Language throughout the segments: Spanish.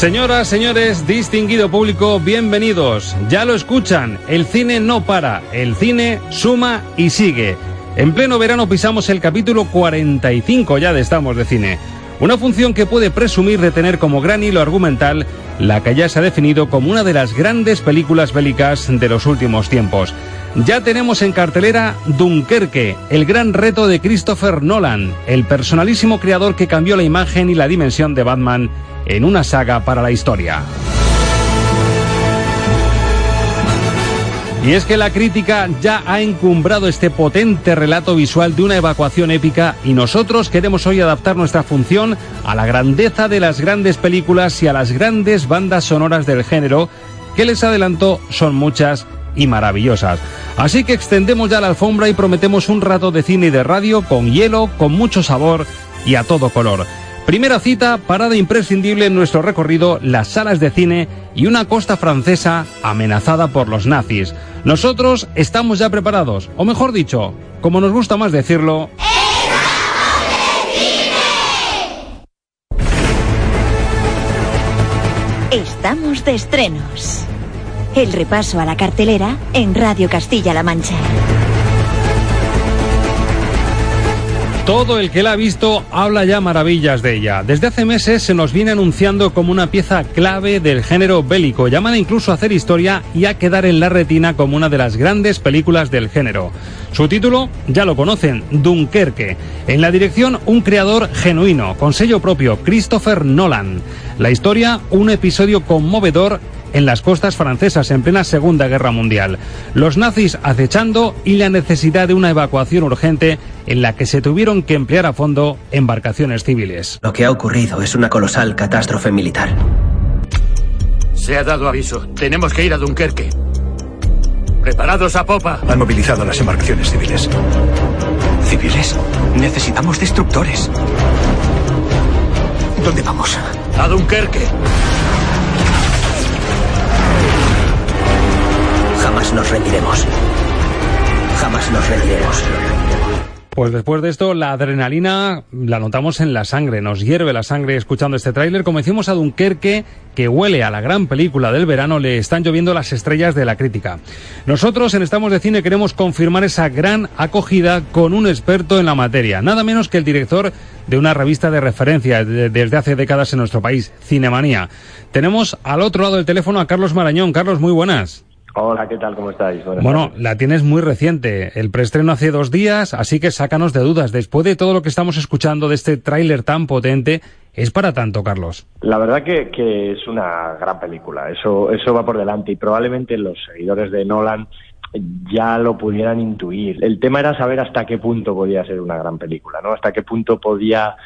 Señoras, señores, distinguido público, bienvenidos. Ya lo escuchan, el cine no para, el cine suma y sigue. En pleno verano pisamos el capítulo 45 ya de Estamos de Cine. Una función que puede presumir de tener como gran hilo argumental la que ya se ha definido como una de las grandes películas bélicas de los últimos tiempos. Ya tenemos en cartelera Dunkerque, el gran reto de Christopher Nolan, el personalísimo creador que cambió la imagen y la dimensión de Batman en una saga para la historia. Y es que la crítica ya ha encumbrado este potente relato visual de una evacuación épica y nosotros queremos hoy adaptar nuestra función a la grandeza de las grandes películas y a las grandes bandas sonoras del género, que les adelanto son muchas y maravillosas. Así que extendemos ya la alfombra y prometemos un rato de cine y de radio con hielo, con mucho sabor y a todo color. Primera cita, parada imprescindible en nuestro recorrido, las salas de cine y una costa francesa amenazada por los nazis. Nosotros estamos ya preparados, o mejor dicho, como nos gusta más decirlo, Estamos de estrenos. El repaso a la cartelera en Radio Castilla-La Mancha. Todo el que la ha visto habla ya maravillas de ella. Desde hace meses se nos viene anunciando como una pieza clave del género bélico, llamada incluso a hacer historia y a quedar en la retina como una de las grandes películas del género. Su título ya lo conocen, Dunkerque. En la dirección un creador genuino, con sello propio, Christopher Nolan. La historia, un episodio conmovedor en las costas francesas en plena Segunda Guerra Mundial. Los nazis acechando y la necesidad de una evacuación urgente en la que se tuvieron que emplear a fondo embarcaciones civiles. Lo que ha ocurrido es una colosal catástrofe militar. Se ha dado aviso. Tenemos que ir a Dunkerque. Preparados a popa. Han movilizado las embarcaciones civiles. ¿Civiles? Necesitamos destructores. ¿Dónde vamos? A Dunkerque. Nos rendiremos. Jamás nos rendiremos. Pues después de esto, la adrenalina la notamos en la sangre, nos hierve la sangre escuchando este tráiler. Como decimos a Dunkerque, que huele a la gran película del verano, le están lloviendo las estrellas de la crítica. Nosotros en Estamos de Cine queremos confirmar esa gran acogida con un experto en la materia, nada menos que el director de una revista de referencia de- desde hace décadas en nuestro país, Cinemanía. Tenemos al otro lado del teléfono a Carlos Marañón. Carlos, muy buenas. Hola, ¿qué tal? ¿Cómo estáis? Buenas Bueno, tardes. la tienes muy reciente. El preestreno hace dos días, así que sácanos de dudas. Después de todo lo que estamos escuchando de este tráiler tan potente, ¿es para tanto, Carlos? La verdad que, que es una gran película, eso, eso va por delante y probablemente los seguidores de Nolan ya lo pudieran intuir. El tema era saber hasta qué punto podía ser una gran película, ¿no? Hasta qué punto podía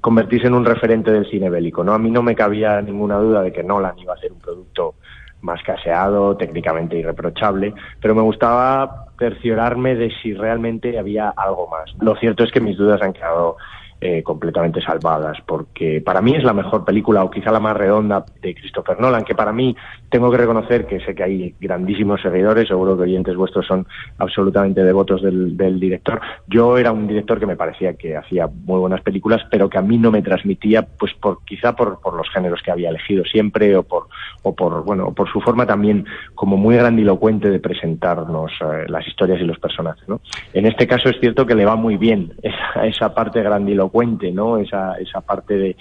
convertirse en un referente del cine bélico, ¿no? A mí no me cabía ninguna duda de que Nolan iba a ser un producto más caseado, técnicamente irreprochable, pero me gustaba cerciorarme de si realmente había algo más. Lo cierto es que mis dudas han quedado eh, completamente salvadas, porque para mí es la mejor película o quizá la más redonda de Christopher Nolan, que para mí tengo que reconocer que sé que hay grandísimos seguidores, seguro que oyentes vuestros son absolutamente devotos del, director. Yo era un director que me parecía que hacía muy buenas películas, pero que a mí no me transmitía, pues por quizá por, los géneros que había elegido siempre o por o por bueno por su forma también como muy grandilocuente de presentarnos eh, las historias y los personajes. En este caso es cierto que le va muy bien esa, parte grandilocuente ¿no? Esa, esa parte de,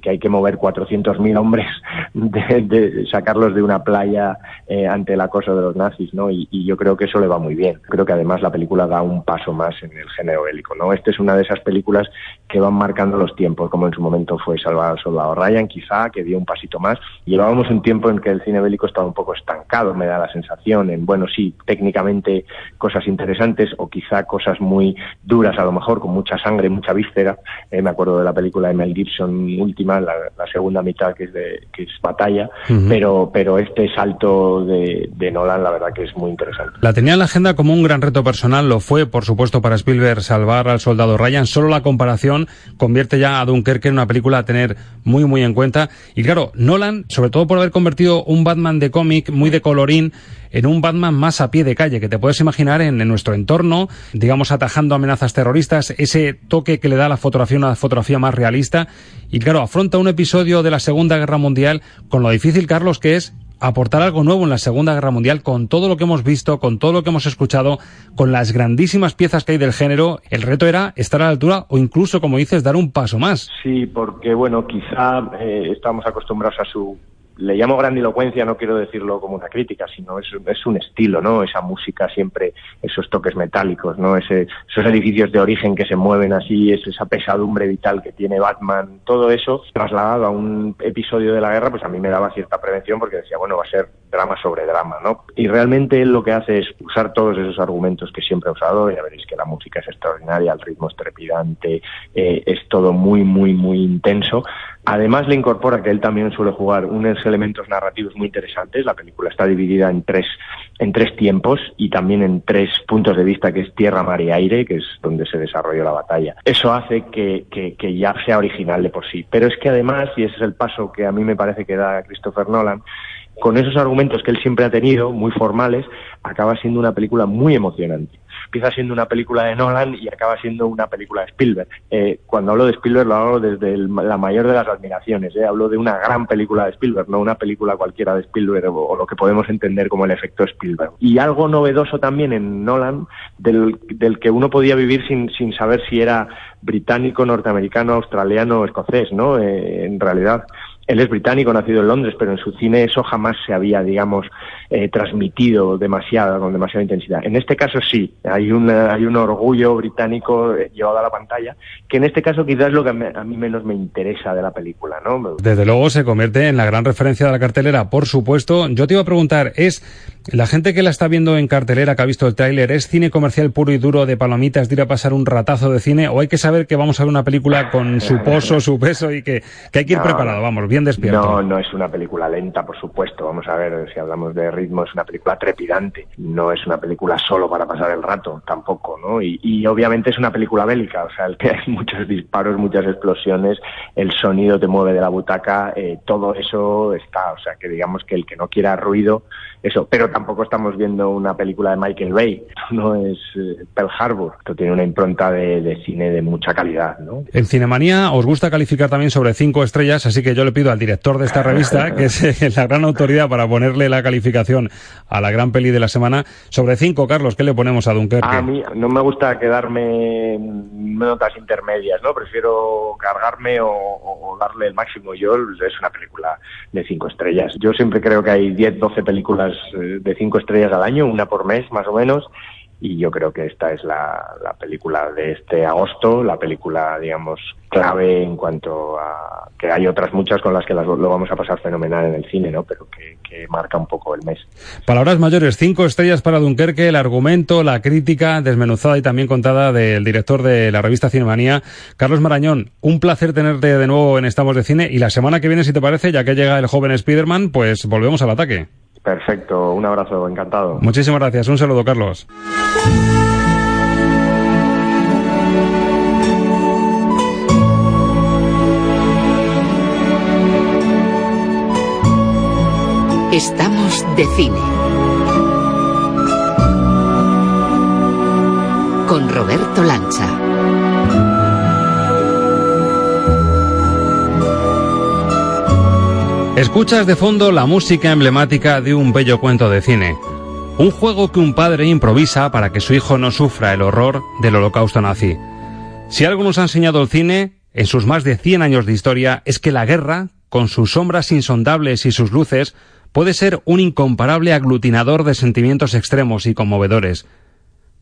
que hay que mover 400.000 hombres, de, sacarlos de una playa eh, ante el acoso de los nazis, ¿no? Y, y, yo creo que eso le va muy bien. Creo que además la película da un paso más en el género bélico, ¿no? Esta es una de esas películas que van marcando los tiempos, como en su momento fue Salvador Soldado Ryan, quizá, que dio un pasito más. Llevábamos un tiempo en que el cine bélico estaba un poco estancado, me da la sensación, en, bueno, sí, técnicamente cosas interesantes o quizá cosas muy duras a lo mejor, con mucha sangre, mucha víscera. Eh, me acuerdo de la película de Mel Gibson última, la, la segunda mitad que es de que es batalla, uh -huh. pero pero este salto de, de, Nolan la verdad que es muy interesante. La tenía en la agenda como un gran reto personal, lo fue por supuesto para Spielberg salvar al soldado Ryan, solo la comparación convierte ya a Dunkerque en una película a tener muy muy en cuenta y claro, Nolan, sobre todo por haber convertido un Batman de cómic muy de colorín en un Batman más a pie de calle, que te puedes imaginar en, en, nuestro entorno, digamos atajando amenazas terroristas, ese toque que le da a la fotografía una fotografía más realista. Y claro, afronta un episodio de la Segunda Guerra Mundial con lo difícil, Carlos, que es aportar algo nuevo en la Segunda Guerra Mundial con todo lo que hemos visto, con todo lo que hemos escuchado, con las grandísimas piezas que hay del género. El reto era estar a la altura o incluso, como dices, dar un paso más. Sí, porque bueno, quizá eh, estamos acostumbrados a su le llamo grandilocuencia, no quiero decirlo como una crítica, sino es, es un estilo, ¿no? Esa música siempre, esos toques metálicos, ¿no? Ese, esos edificios de origen que se mueven así, es esa pesadumbre vital que tiene Batman, todo eso trasladado a un episodio de la guerra, pues a mí me daba cierta prevención porque decía, bueno, va a ser drama sobre drama, ¿no? Y realmente él lo que hace es usar todos esos argumentos que siempre ha usado, ya veréis que la música es extraordinaria, el ritmo es trepidante, eh, es todo muy, muy, muy intenso. Además le incorpora que él también suele jugar unos elementos narrativos muy interesantes. La película está dividida en tres, en tres tiempos y también en tres puntos de vista, que es tierra, mar y aire, que es donde se desarrolló la batalla. Eso hace que, que, que ya sea original de por sí. Pero es que además, y ese es el paso que a mí me parece que da Christopher Nolan, con esos argumentos que él siempre ha tenido, muy formales, acaba siendo una película muy emocionante. Empieza siendo una película de Nolan y acaba siendo una película de Spielberg. Eh, cuando hablo de Spielberg lo hablo desde el, la mayor de las admiraciones. Eh. Hablo de una gran película de Spielberg, no una película cualquiera de Spielberg o, lo que podemos entender como el efecto Spielberg. Y algo novedoso también en Nolan, del, del que uno podía vivir sin, sin saber si era británico, norteamericano, australiano o escocés, ¿no? Eh, en realidad él es británico, nacido en Londres, pero en su cine eso jamás se había, digamos, eh, transmitido demasiado, con demasiada intensidad. En este caso sí, hay un, hay un orgullo británico eh, llevado a la pantalla, que en este caso quizás es lo que a mí menos me interesa de la película, ¿no? Desde luego se convierte en la gran referencia de la cartelera, por supuesto. Yo te iba a preguntar, ¿es la gente que la está viendo en cartelera, que ha visto el tráiler, es cine comercial puro y duro de palomitas, de ir a pasar un ratazo de cine, o hay que saber que vamos a ver una película con su pozo, su peso y que, que hay que ir no, preparado, vamos, bien despierto. No, no es una película lenta, por supuesto. Vamos a ver, si hablamos de ritmo, es una película trepidante. No es una película solo para pasar el rato, tampoco, ¿no? Y, y obviamente es una película bélica, o sea, el que hay muchos disparos, muchas explosiones, el sonido te mueve de la butaca, eh, todo eso está. O sea, que digamos que el que no quiera ruido, eso. Pero tampoco estamos viendo una película de Michael Bay. No es eh, Pearl Harbor. Esto tiene una impronta de, de cine de mucha calidad, ¿no? En Cinemanía os gusta calificar también sobre cinco estrellas, así que yo le pido al director director de esta revista, que es la gran autoridad para ponerle la calificación a la gran peli de la semana. Sobre cinco, Carlos, ¿qué le ponemos a Dunkerque? A mí no me gusta quedarme en notas intermedias, ¿no? Prefiero cargarme o, o, darle el máximo. Yo es una película de cinco estrellas. Yo siempre creo que hay 10, 12 películas eh, de cinco estrellas al año, una por mes más o menos y yo creo que esta es la, la, película de este agosto, la película, digamos, clave en cuanto a que hay otras muchas con las que las, lo vamos a pasar fenomenal en el cine, ¿no? Pero que, que, marca un poco el mes. Palabras mayores, cinco estrellas para Dunkerque, el argumento, la crítica desmenuzada y también contada del director de la revista Cinemanía, Carlos Marañón. Un placer tenerte de nuevo en Estamos de Cine y la semana que viene, si te parece, ya que llega el joven Spiderman, pues volvemos al ataque. Perfecto, un abrazo, encantado. Muchísimas gracias, un saludo, Carlos. Estamos de cine. Con Roberto Lancha. Escuchas de fondo la música emblemática de un bello cuento de cine. Un juego que un padre improvisa para que su hijo no sufra el horror del holocausto nazi. Si algo nos ha enseñado el cine, en sus más de 100 años de historia, es que la guerra, con sus sombras insondables y sus luces, puede ser un incomparable aglutinador de sentimientos extremos y conmovedores.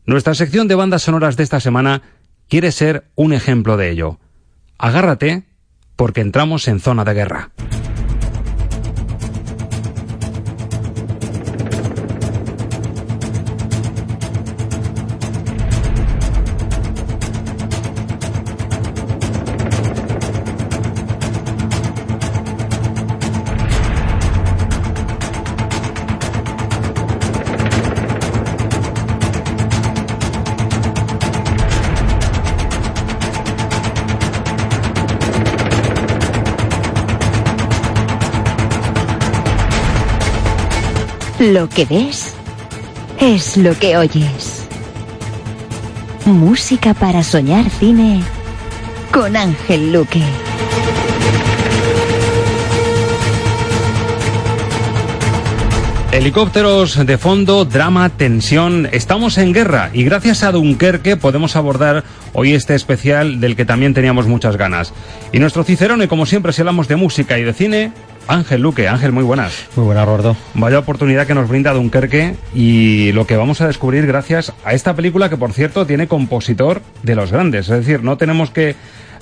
Nuestra sección de bandas sonoras de esta semana quiere ser un ejemplo de ello. Agárrate, porque entramos en zona de guerra. Lo que ves es lo que oyes. Música para soñar cine con Ángel Luque. Helicópteros de fondo, drama, tensión. Estamos en guerra y gracias a Dunkerque podemos abordar hoy este especial del que también teníamos muchas ganas. Y nuestro Cicerone, como siempre, si hablamos de música y de cine, Ángel Luque. Ángel, muy buenas. Muy buenas, Gordo. Vaya oportunidad que nos brinda Dunkerque y lo que vamos a descubrir gracias a esta película que, por cierto, tiene compositor de los grandes. Es decir, no tenemos que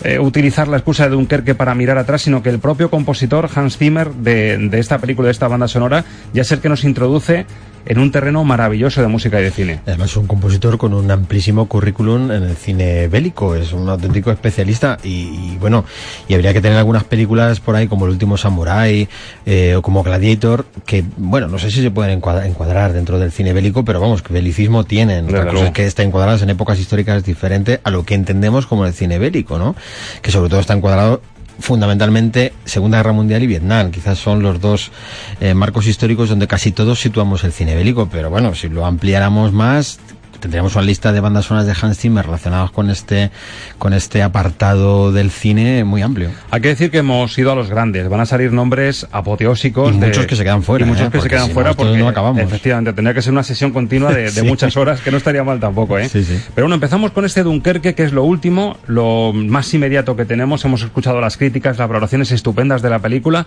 eh, utilizar la excusa de Dunkerque para mirar atrás, sino que el propio compositor Hans Zimmer de, de esta película, de esta banda sonora, ya es el que nos introduce en un terreno maravilloso de música y de cine. Además es un compositor con un amplísimo currículum en el cine bélico, es un auténtico especialista y, y bueno, y habría que tener algunas películas por ahí como El último Samurai eh, o como Gladiator, que bueno, no sé si se pueden encuadrar, encuadrar dentro del cine bélico, pero vamos, que belicismo tienen, la cosa es que está encuadradas en épocas históricas diferentes a lo que entendemos como el cine bélico, ¿no? Que sobre todo está encuadrado fundamentalmente Segunda Guerra Mundial y Vietnam. Quizás son los dos eh, marcos históricos donde casi todos situamos el cine bélico, pero bueno, si lo ampliáramos más, tendríamos una lista de bandas sonoras de Hans Zimmer relacionadas con este, con este apartado del cine muy amplio. Hay que decir que hemos ido a los grandes. Van a salir nombres apoteósicos. Y de- muchos que se quedan fuera, Y muchos ¿eh? que se quedan si fuera porque no acabamos. efectivamente tendría que ser una sesión continua de, muchas horas, que no estaría mal tampoco, ¿eh? Sí, sí. Pero bueno, empezamos con este Dunkerque, que es lo último, lo más inmediato que tenemos. Hemos escuchado las críticas, las valoraciones estupendas de la película.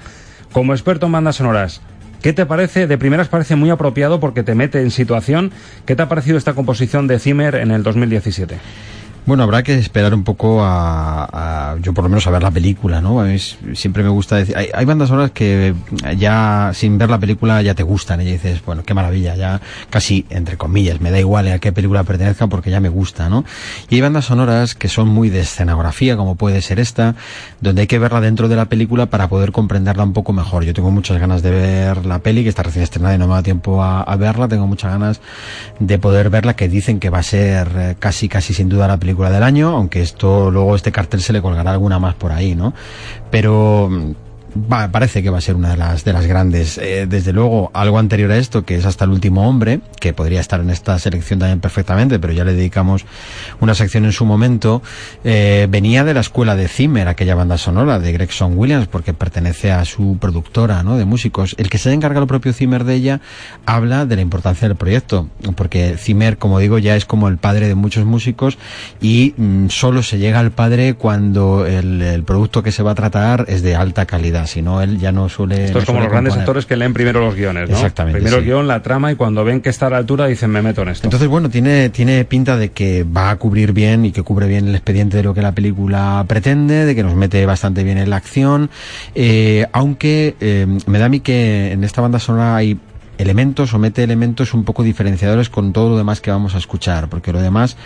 Como experto en bandas sonoras, ¿qué te parece? De primeras parece muy apropiado porque te mete en situación. ¿Qué te ha parecido esta composición de Zimmer en el 2017? Bueno, habrá que esperar un poco a, yo por lo menos a ver la película, ¿no? Siempre me gusta decir, hay, bandas sonoras que ya sin ver la película ya te gustan y dices, bueno, qué maravilla, ya casi entre comillas, me da igual a qué película pertenezca porque ya me gusta, ¿no? Y hay bandas sonoras que son muy de escenografía, como puede ser esta, donde hay que verla dentro de la película para poder comprenderla un poco mejor. Yo tengo muchas ganas de ver la peli, que está recién estrenada y no me da tiempo a, a verla, tengo muchas ganas de poder verla, que dicen que va a ser eh, casi, casi sin duda la película del año, aunque esto, luego este cartel se le colgará alguna más por ahí, ¿no? Pero mm, va- parece que va a ser una de las, de las grandes. Eh, desde luego, algo anterior a esto, que es hasta el último hombre, que podría estar en esta selección también perfectamente, pero ya le dedicamos una sección en su momento, eh, venía de la escuela de Zimmer, aquella banda sonora de Gregson Williams, porque pertenece a su productora, ¿no? De músicos. El que se encarga el propio Zimmer de ella habla de la importancia del proyecto, porque Zimmer, como digo, ya es como el padre de muchos músicos y mm, solo se llega al padre cuando el, el producto que se va a tratar es de alta calidad, si no él ya no suele... Esto no es como los grandes componer. actores que leen primero los guiones, ¿no? Exactamente, Primero el guion, la trama y cuando ven que está a la altura dicen me meto en esto. Entonces, bueno, tiene, tiene pinta de que va a cubrir bien y que cubre bien el expediente de lo que la película pretende, de que nos mete bastante bien en la acción, eh, aunque eh, me da a mí que en esta banda sonora hay elementos o mete elementos un poco diferenciadores con todo lo demás que vamos a escuchar, porque lo demás,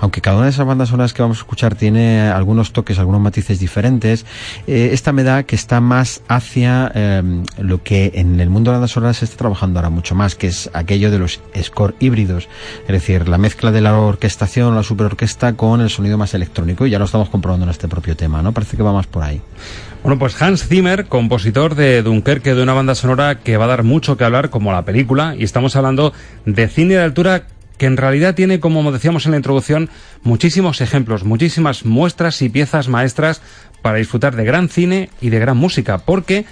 aunque cada una de esas bandas sonoras que vamos a escuchar tiene algunos toques, algunos matices diferentes, eh, esta me da que está más hacia eh, lo que en el mundo de las bandas sonoras se está trabajando ahora mucho más, que es aquello de los score híbridos, es decir, la mezcla de la orquestación, la superorquesta con el sonido más electrónico, y ya lo estamos comprobando en este propio tema, ¿no? Parece que va más por ahí. Bueno, pues Hans Zimmer, compositor de Dunkerque, de una banda sonora que va a dar mucho que hablar, como la película, y estamos hablando de cine de altura que en realidad tiene, como decíamos en la introducción, muchísimos ejemplos, muchísimas muestras y piezas maestras para disfrutar de gran cine y de gran música, porque,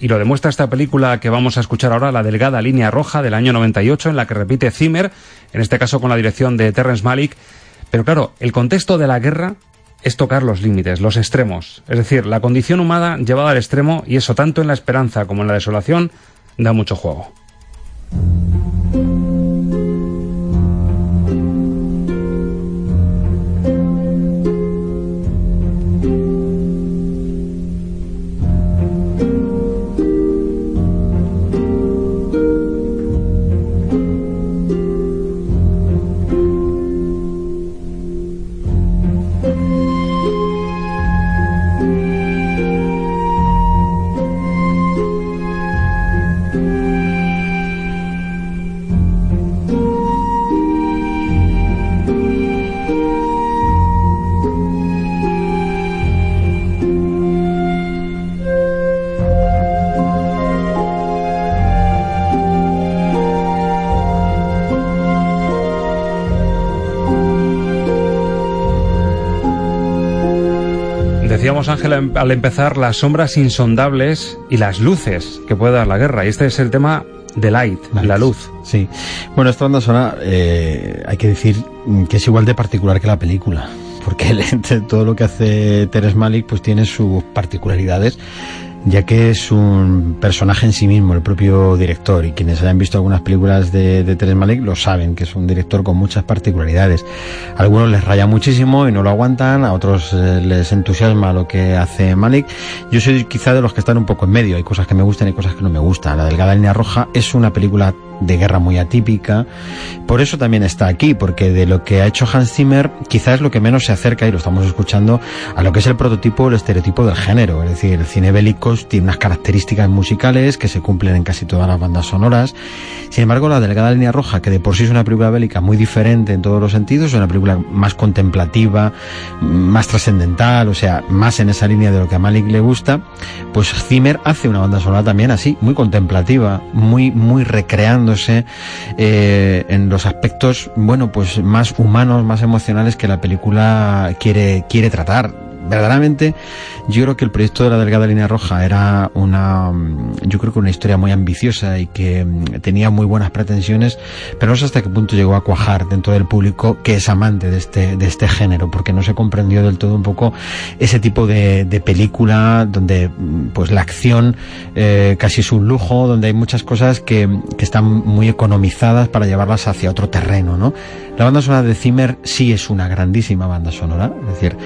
y lo demuestra esta película que vamos a escuchar ahora, La Delgada Línea Roja del año 98, en la que repite Zimmer, en este caso con la dirección de Terrence Malick, pero claro, el contexto de la guerra es tocar los límites, los extremos. Es decir, la condición humana llevada al extremo y eso tanto en la esperanza como en la desolación da mucho juego. Decíamos, Ángela, em- al empezar, las sombras insondables y las luces que puede dar la guerra. Y este es el tema de Light, la luz. Sí. Bueno, esta banda sonora, eh, hay que decir que es igual de particular que la película. Porque el- todo lo que hace Teres Malik, pues tiene sus particularidades, ya que es un personaje en sí mismo, el propio director. Y quienes hayan visto algunas películas de, de Teres Malik lo saben, que es un director con muchas particularidades. Algunos les raya muchísimo y no lo aguantan, a otros eh, les entusiasma lo que hace Malik. Yo soy quizá de los que están un poco en medio. Hay cosas que me gustan y cosas que no me gustan. La Delgada Línea Roja es una película de guerra muy atípica. Por eso también está aquí, porque de lo que ha hecho Hans Zimmer, quizás lo que menos se acerca, y lo estamos escuchando, a lo que es el prototipo el estereotipo del género. Es decir, el cine bélico tiene unas características musicales que se cumplen en casi todas las bandas sonoras. Sin embargo, la Delgada Línea Roja, que de por sí es una película bélica muy diferente en todos los sentidos, es una película más contemplativa, más trascendental, o sea, más en esa línea de lo que a Malik le gusta, pues Zimmer hace una banda sonora también así, muy contemplativa, muy, muy eh, en los aspectos, bueno, pues más humanos, más emocionales que la película quiere, quiere tratar verdaderamente yo creo que el proyecto de la delgada línea roja era una mm, yo creo que una historia muy ambiciosa y que mm, tenía muy buenas pretensiones pero no sé hasta qué punto llegó a cuajar dentro del público que es amante de este de este género porque no se comprendió del todo un poco ese tipo de, película donde mm, pues la acción eh, casi es un lujo donde hay muchas cosas que, que están muy economizadas para llevarlas hacia otro terreno no la banda sonora de Zimmer sí es una grandísima banda sonora es decir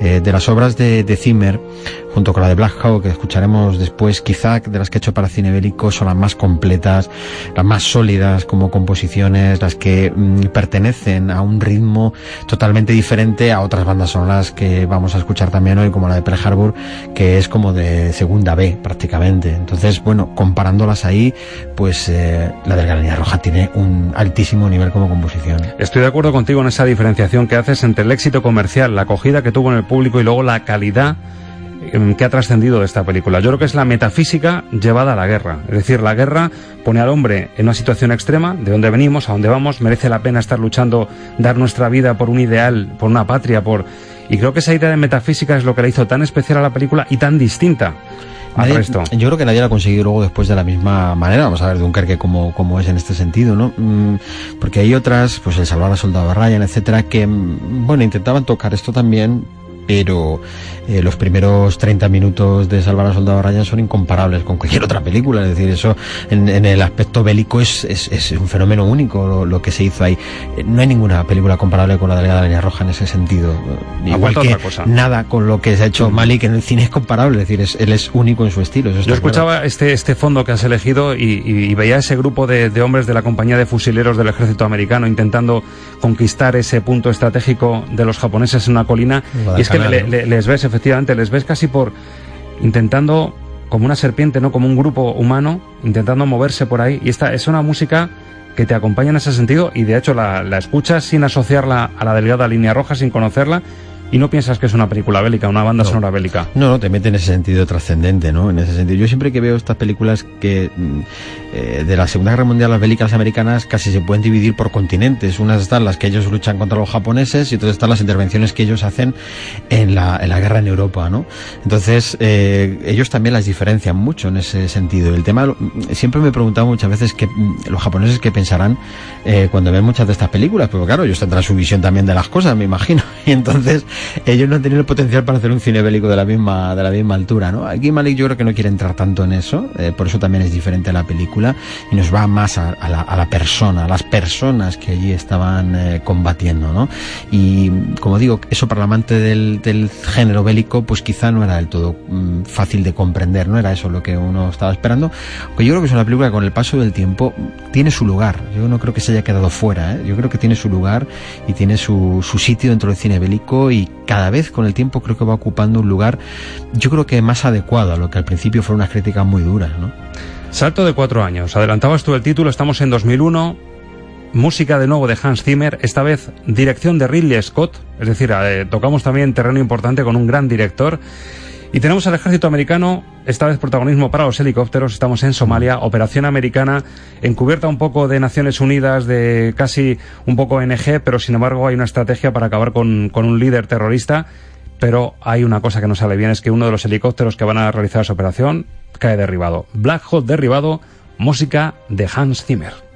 eh, de las obras de, de Zimmer, junto con la de Black Hawk, que escucharemos después, quizá de las que ha hecho para cine bélico, son las más completas, las más sólidas como composiciones, las que mm, pertenecen a un ritmo totalmente diferente a otras bandas sonoras que vamos a escuchar también hoy, como la de Pearl Harbor, que es como de segunda B prácticamente. Entonces, bueno, comparándolas ahí, pues eh, la de la Línea Roja tiene un altísimo nivel como composición. Estoy de acuerdo contigo en esa diferenciación que haces entre el éxito comercial, la acogida que tuvo en el público y luego la calidad em, que ha trascendido de esta película. Yo creo que es la metafísica llevada a la guerra. Es decir, la guerra pone al hombre en una situación extrema, de dónde venimos, a dónde vamos, merece la pena estar luchando, dar nuestra vida por un ideal, por una patria, por... Y creo que esa idea de metafísica es lo que le hizo tan especial a la película y tan distinta al Nadie- resto. Yo creo que nadie lo ha conseguido luego después de la misma manera. Vamos a ver Dunkerque cómo, cómo es en este sentido, ¿no? Mm, Porque hay otras, pues el Salvar a Soldado Ryan, etcétera, que, mm, bueno, intentaban tocar esto también, pero eh, los primeros 30 minutos de Salvar a Soldado Ryan son incomparables con cualquier otra película. Es decir, eso en, en el aspecto bélico es, es, es un fenómeno único lo, lo que se hizo ahí. Eh, No hay ninguna película comparable con la Delgada Línea Roja en ese sentido. Igual que otra cosa. nada con lo que se ha hecho Malik en el cine es comparable. Es decir, es- él es único en su estilo. Yo escuchaba claro. este, este fondo que has elegido y, y- y veía ese grupo de, de hombres de la compañía de fusileros del ejército americano intentando conquistar ese punto estratégico de los japoneses en una colina. Y es que Le- les ves, efectivamente, les ves casi por intentando, como una serpiente, no como un grupo humano, intentando moverse por ahí. Y esta es una música que te acompaña en ese sentido y de hecho la, la escuchas sin asociarla a la delgada línea roja, sin conocerla. Y no piensas que es una película bélica, una banda sonora bélica. No, no, te mete en ese sentido trascendente, ¿no? En ese sentido. Yo siempre que veo estas películas que mm, eh, de la Segunda Guerra Mundial, las bélicas americanas casi se pueden dividir por continentes. Unas están las que ellos luchan contra los japoneses y otras están las intervenciones que ellos hacen en la, en la guerra en Europa, ¿no? Entonces, eh, ellos también las diferencian mucho en ese sentido. El tema, siempre me he preguntado muchas veces que mm, los japoneses qué pensarán eh, cuando ven muchas de estas películas, porque claro, ellos tendrán su visión también de las cosas, me imagino. Y entonces, ellos no han tenido el potencial para hacer un cine bélico de la misma, de la misma altura, ¿no? Aquí Malik yo creo que no quiere entrar tanto en eso, eh, por eso también es diferente a la película y nos va más a, a, la, a la, persona, a las personas que allí estaban eh, combatiendo, ¿no? Y como digo, eso para el amante del, del género bélico, pues quizá no era del todo mm, fácil de comprender, no era eso lo que uno estaba esperando. Aunque yo creo que es una película que con el paso del tiempo tiene su lugar. Yo no creo que se haya quedado fuera, ¿eh? yo creo que tiene su lugar y tiene su, su sitio dentro del cine bélico y cada vez con el tiempo creo que va ocupando un lugar, yo creo que más adecuado a lo que al principio fueron unas críticas muy duras, ¿no? Salto de cuatro años. Adelantabas tú el título, estamos en 2001. Música de nuevo de Hans Zimmer, esta vez dirección de Ridley Scott, es decir, eh, tocamos también terreno importante con un gran director. Y tenemos al ejército americano, esta vez protagonismo para los helicópteros, estamos en Somalia, operación americana, encubierta un poco de Naciones Unidas, de casi un poco NG, pero sin embargo hay una estrategia para acabar con, con un líder terrorista. Pero hay una cosa que no sale bien, es que uno de los helicópteros que van a realizar esa operación cae derribado. Black Hawk derribado, música de Hans Zimmer.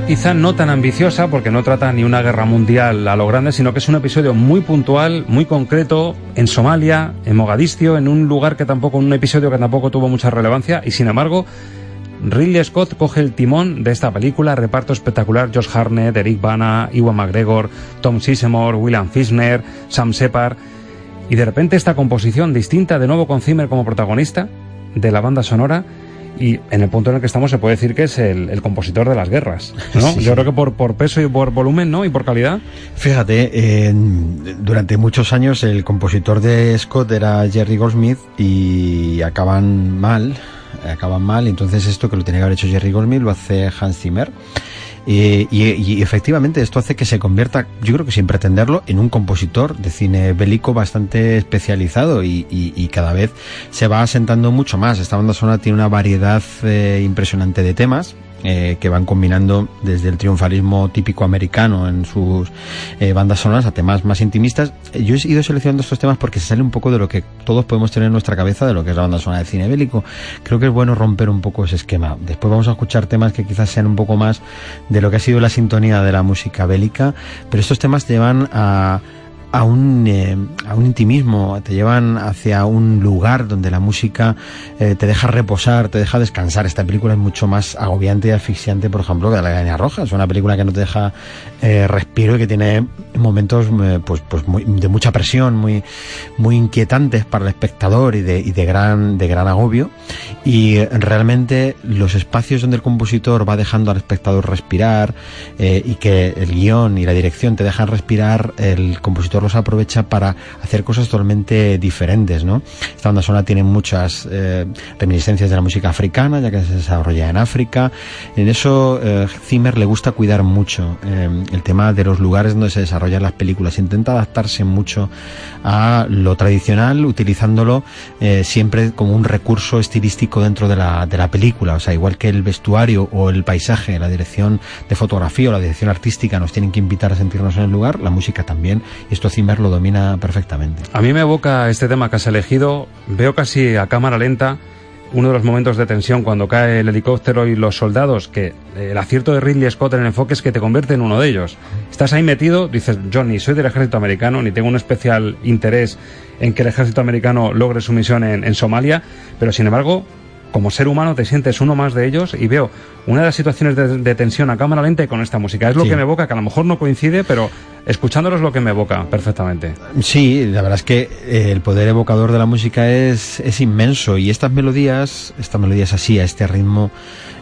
Quizá no tan ambiciosa porque no trata ni una guerra mundial a lo grande, sino que es un episodio muy puntual, muy concreto, en Somalia, en Mogadiscio, en un lugar que tampoco, un episodio que tampoco tuvo mucha relevancia y sin embargo Ridley Scott coge el timón de esta película, reparto espectacular, Josh Hartnett, Eric Bana, Iwan McGregor, Tom Sizemore, William Fichtner, Sam Shepard y de repente esta composición distinta de nuevo con Zimmer como protagonista de la banda sonora y en el punto en el que estamos se puede decir que es el, el compositor de las guerras, ¿no? Sí. Yo creo que por, por peso y por volumen, ¿no? Y por calidad. Fíjate, eh, durante muchos años el compositor de Scott era Jerry Goldsmith y acaban mal, acaban mal, entonces esto que lo tenía que haber hecho Jerry Goldsmith lo hace Hans Zimmer. Y, y, efectivamente esto hace que se convierta, yo creo que sin pretenderlo, en un compositor de cine bélico bastante especializado y, y, y cada vez se va asentando mucho más. Esta banda sonora tiene una variedad eh, impresionante de temas. Eh, que van combinando desde el triunfalismo típico americano en sus eh, bandas sonoras a temas más intimistas. Yo he ido seleccionando estos temas porque se sale un poco de lo que todos podemos tener en nuestra cabeza de lo que es la banda sonora de cine bélico. Creo que es bueno romper un poco ese esquema. Después vamos a escuchar temas que quizás sean un poco más de lo que ha sido la sintonía de la música bélica, pero estos temas te llevan a a un, eh, a un intimismo, te llevan hacia un lugar donde la música eh, te deja reposar, te deja descansar. Esta película es mucho más agobiante y asfixiante, por ejemplo, que La Gaña Roja. Es una película que no te deja eh, respiro y que tiene momentos eh, pues, pues muy, de mucha presión, muy, muy inquietantes para el espectador y de, y de, gran, de gran agobio. Y realmente los espacios donde el compositor va dejando al espectador respirar y que el guion y la dirección te dejan respirar, el compositor los aprovecha para hacer cosas totalmente diferentes, ¿no? Esta banda sonora tiene muchas eh, reminiscencias de la música africana, ya que se desarrolla en África. En eso eh, Zimmer le gusta cuidar mucho eh, el tema de los lugares donde se desarrollan las películas. Intenta adaptarse mucho a lo tradicional, utilizándolo siempre como un recurso estilístico dentro de la, de la película. O sea, igual que el vestuario o el paisaje, la dirección de fotografía o la dirección artística nos tienen que invitar a sentirnos en el lugar, la música también. Esto Zimmer lo domina perfectamente. A mí me evoca este tema que has elegido. Veo casi a cámara lenta uno de los momentos de tensión cuando cae el helicóptero y los soldados, que el acierto de Ridley Scott en el enfoque es que te convierte en uno de ellos. Estás ahí metido, dices, yo ni soy del ejército americano, ni tengo un especial interés en que el ejército americano logre su misión en Somalia, pero sin embargo, como ser humano te sientes uno más de ellos y veo una de las situaciones de, de tensión a cámara lenta con esta música. Es lo Sí. que me evoca, que a lo mejor no coincide, pero escuchándolo es lo que me evoca perfectamente. Sí, la verdad es que eh, el poder evocador de la música es, es inmenso y estas melodías, estas melodías así, a este ritmo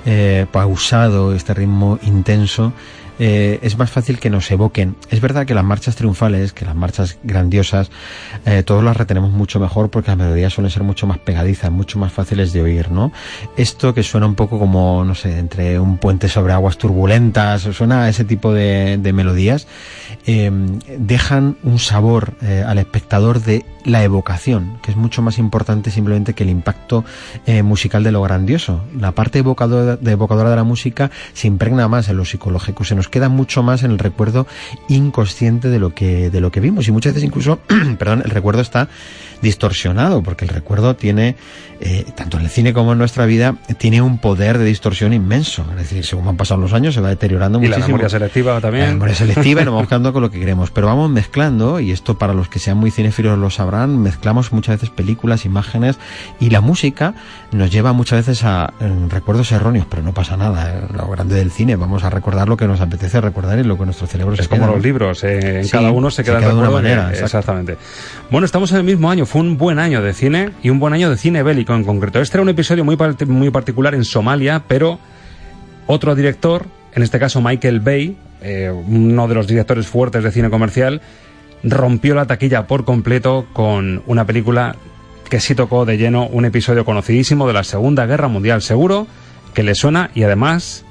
eh, pausado, este ritmo intenso, eh, es más fácil que nos evoquen. Es verdad que las marchas triunfales, que las marchas grandiosas, eh, todos las retenemos mucho mejor porque las melodías suelen ser mucho más pegadizas, mucho más fáciles de oír, ¿no? Esto que suena un poco como, no sé, entre un puente sobre aguas turbulentas, suena a ese tipo de, melodías, eh, dejan un sabor eh, al espectador de la evocación, que es mucho más importante simplemente que el impacto eh, musical de lo grandioso. La parte evocadora de, evocadora de la música se impregna más en lo psicológico, se nos queda mucho más en el recuerdo inconsciente de lo que, de lo que vimos y muchas veces incluso, perdón, el recuerdo está distorsionado, porque el recuerdo tiene, eh, tanto en el cine como en nuestra vida, tiene un poder de distorsión inmenso. Es decir, según van pasando los años se va deteriorando Y la memoria selectiva también. La memoria selectiva y nos vamos quedando con lo que queremos. Pero vamos mezclando, y esto para los que sean muy cinéfilos lo sabrán, mezclamos muchas veces películas, imágenes, y la música nos lleva muchas veces a eh, recuerdos erróneos, pero no pasa nada. eh, Lo grande del cine, vamos a recordar lo que nos apetece recordar y lo que nuestro cerebro se Es como queda, los libros, eh, en Sí, cada uno se queda, de una que- manera. exacto. Exactamente. Bueno, estamos en el mismo año, fue un buen año de cine y un buen año de cine bélico en concreto. Este era un episodio muy, part- muy particular en Somalia, pero otro director, en este caso Michael Bay, eh, uno de los directores fuertes de cine comercial, rompió la taquilla por completo con una película que sí tocó de lleno un episodio conocidísimo de la Segunda Guerra Mundial. Seguro que le suena y además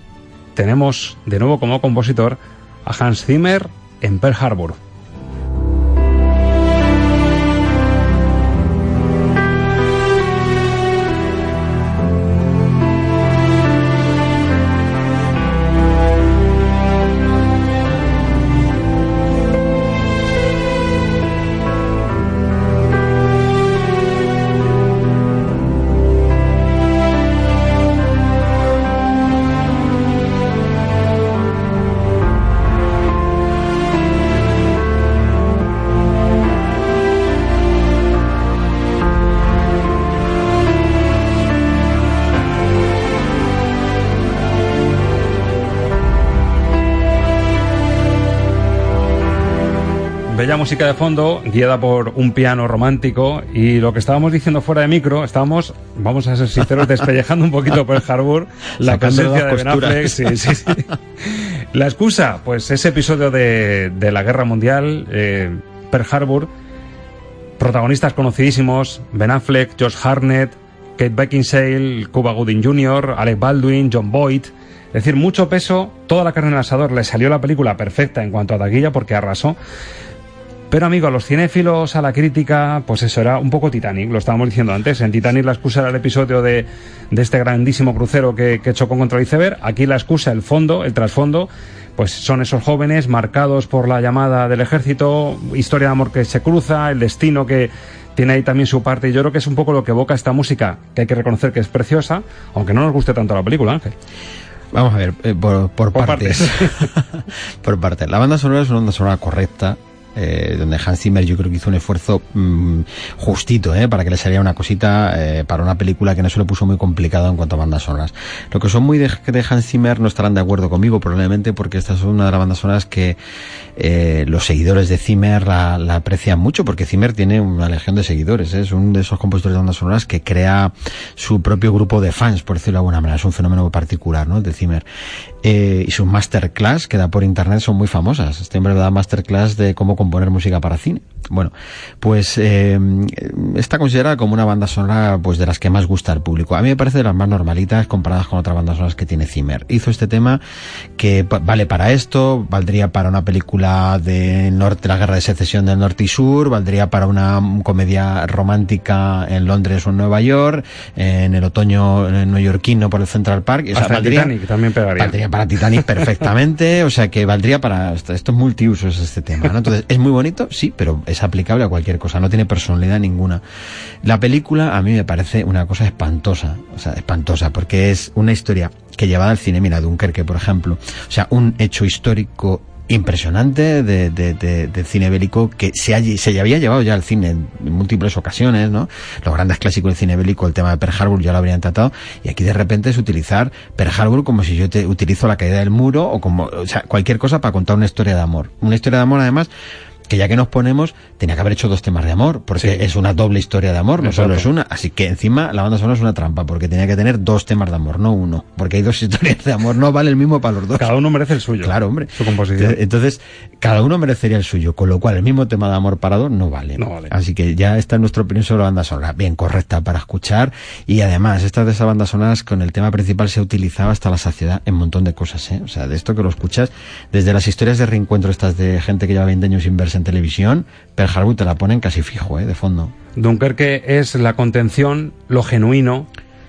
tenemos de nuevo como compositor a Hans Zimmer en Pearl Harbor. Música de fondo, guiada por un piano romántico y lo que estábamos diciendo fuera de micro, estábamos, vamos a ser sinceros, despellejando un poquito por el Harbour, la presencia de Ben Affleck, sí, sí, sí. La excusa, pues ese episodio de, de la Guerra Mundial, eh, Pearl Harbor, protagonistas conocidísimos, Ben Affleck, Josh Hartnett, Kate Beckinsale, Cuba Gooding Jr., Alec Baldwin, John Boyd. Es decir, mucho peso, toda la carne en el asador. Le salió la película perfecta en cuanto a taquilla porque arrasó. Pero amigo, a los cinéfilos, a la crítica, pues eso era un poco Titanic, lo estábamos diciendo antes. En Titanic la excusa era el episodio de, de este grandísimo crucero que, que chocó contra el iceberg. Aquí la excusa, el fondo, el trasfondo, pues son esos jóvenes marcados por la llamada del ejército, historia de amor que se cruza, el destino que tiene ahí también su parte. Y yo creo que es un poco lo que evoca esta música, que hay que reconocer que es preciosa, aunque no nos guste tanto la película, Ángel. Vamos a ver, eh, por, por Por partes. por partes. La banda sonora es una banda sonora correcta. Eh, donde Hans Zimmer yo creo que hizo un esfuerzo mm, justito eh, para que le saliera una cosita eh, para una película que no se lo puso muy complicado en cuanto a bandas sonoras. Lo que son muy de, de Hans Zimmer no estarán de acuerdo conmigo probablemente porque esta es una de las bandas sonoras que eh, los seguidores de Zimmer la, la aprecian mucho porque Zimmer tiene una legión de seguidores. ¿eh? Es uno de esos compositores de bandas sonoras que crea su propio grupo de fans, por decirlo de alguna manera. Es un fenómeno particular ¿no? de Zimmer. Eh, y sus masterclass que da por internet son muy famosas. Este hombre da masterclass de cómo música para cine. Bueno, pues eh, está considerada como una banda sonora pues de las que más gusta al público. A mí me parece de las más normalitas comparadas con otras bandas sonoras que tiene Zimmer. Hizo este tema que vale para esto, valdría para una película de norte, la guerra de secesión del norte y sur, valdría para una comedia romántica en Londres o en Nueva York, en el otoño neoyorquino por el Central Park. O sea, Hasta valdría- Titanic también pegaría. Valdría para Titanic perfectamente, o sea que valdría para esto, esto es multiusos este tema, ¿no? Entonces, es muy bonito, sí, pero es aplicable a cualquier cosa, no tiene personalidad ninguna. La película a mí me parece una cosa espantosa, o sea, espantosa, porque es una historia que llevada al cine, mira, Dunkerque, por ejemplo, o sea, un hecho histórico impresionante de, de, de, de cine bélico que se, ha- se había llevado ya al cine en múltiples ocasiones, ¿no? Los grandes clásicos del cine bélico, el tema de Pearl Harbor ya lo habrían tratado, y aquí de repente es utilizar Pearl Harbor como si yo te utilizo la caída del muro o como, o sea, cualquier cosa para contar una historia de amor. Una historia de amor además que ya que nos ponemos, tenía que haber hecho dos temas de amor, porque Sí. es una doble historia de amor, no solo es una. Así que encima la banda sonora es una trampa, porque tenía que tener dos temas de amor, no uno. Porque hay dos historias de amor, no vale el mismo para los dos. Cada uno merece el suyo. Claro, hombre. Su composición. Entonces, cada uno merecería el suyo, con lo cual el mismo tema de amor para dos no vale. No vale. Así que ya está nuestra opinión sobre la banda sonora. Bien, correcta para escuchar. Y además, estas de esas bandas sonoras con el tema principal se ha utilizado hasta la saciedad en un montón de cosas, ¿eh? O sea, de esto que lo escuchas, desde las historias de reencuentro estas de gente que lleva 20 años sin verse en televisión, Pearl Harbor te la ponen casi fijo, ¿eh? De fondo. Dunkerque es la contención, lo genuino,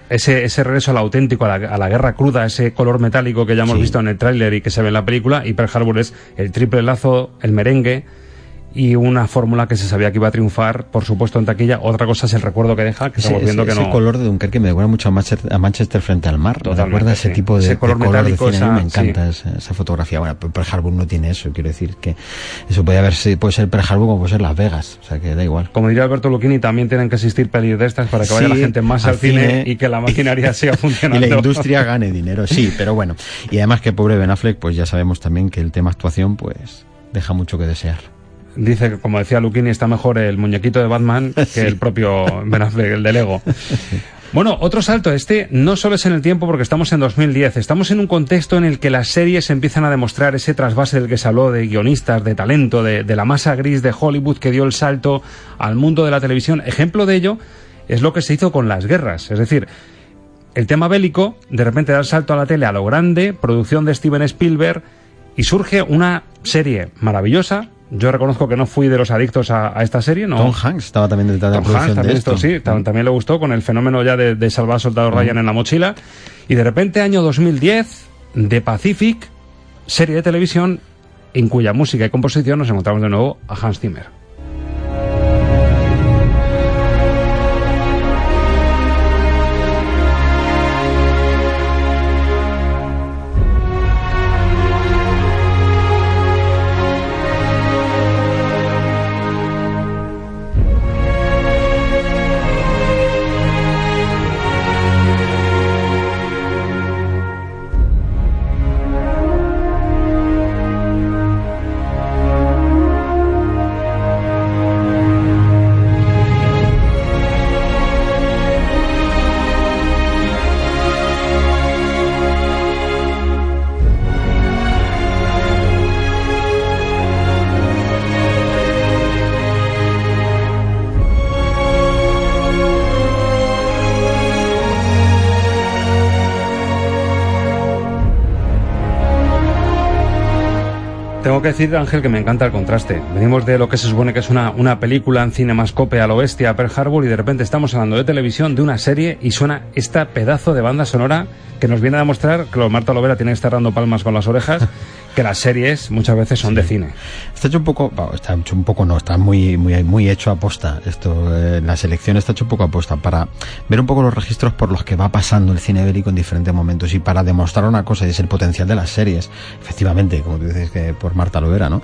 ese, ese regreso al auténtico, a la, a la guerra cruda, ese color metálico que ya hemos Sí. visto en el tráiler y que se ve en la película, y Pearl Harbor es el triple lazo, el merengue y una fórmula que se sabía que iba a triunfar, por supuesto, en taquilla. Otra cosa es el recuerdo que deja, que Ese, estamos viendo ese- que ese no... color de Dunkerque me recuerda mucho a Manchester, a Manchester frente al mar. Totalmente, me recuerda ese sí. tipo de, Ese de color metálico, de cine. A mí me encanta esa, esa fotografía. Bueno, Pearl Harbor no tiene eso, quiero decir que eso puede haber puede ser Pearl Harbor como puede ser Las Vegas, o sea que da igual. Como diría Alberto Lucchini, también tienen que existir pelis de estas para que vaya Sí, la gente más al cine, cine. y que la maquinaria siga Y funcionando. la industria gane dinero, sí, pero bueno. Y además que pobre Ben Affleck, pues ya sabemos también que el tema actuación, pues deja mucho que desear. Dice que, como decía Lucchini, está mejor el muñequito de Batman que Sí. el propio Ben Affleck, el de Lego. Bueno, otro salto. Este no solo es en el tiempo porque estamos en 2010. Estamos en un contexto en el que las series empiezan a demostrar ese trasvase del que se habló de guionistas, de talento, de, de la masa gris de Hollywood que dio el salto al mundo de la televisión. Ejemplo de ello es lo que se hizo con las guerras. Es decir, el tema bélico de repente da el salto a la tele a lo grande, producción de Steven Spielberg, y surge una serie maravillosa. Yo reconozco que no fui de los adictos a, a esta serie, ¿no? Tom Hanks estaba también detrás de la Tom Hanks también de esto, esto. Sí, tam- también le gustó con el fenómeno ya de, de salvar al soldado Ryan en la mochila. Y de repente, año 2010, The Pacific, serie de televisión en cuya música y composición nos encontramos de nuevo a Hans Zimmer. Decir, Ángel, que me encanta el contraste. Venimos de lo que se supone que es una, una película en cinemascope a lo bestia, Pearl Harbor, y de repente estamos hablando de televisión, de una serie, y suena esta pedazo de banda sonora que nos viene a demostrar que Marta Lovera tiene que estar dando palmas con las orejas, que las series muchas veces son de cine. Está hecho un poco, está hecho un poco no, está muy, muy, muy hecho a posta. Esto, eh, la selección está hecho un poco a posta para ver un poco los registros por los que va pasando el cine bélico en diferentes momentos y para demostrar una cosa y es el potencial de las series. Efectivamente, como tú dices que por Marta Lovera, ¿no?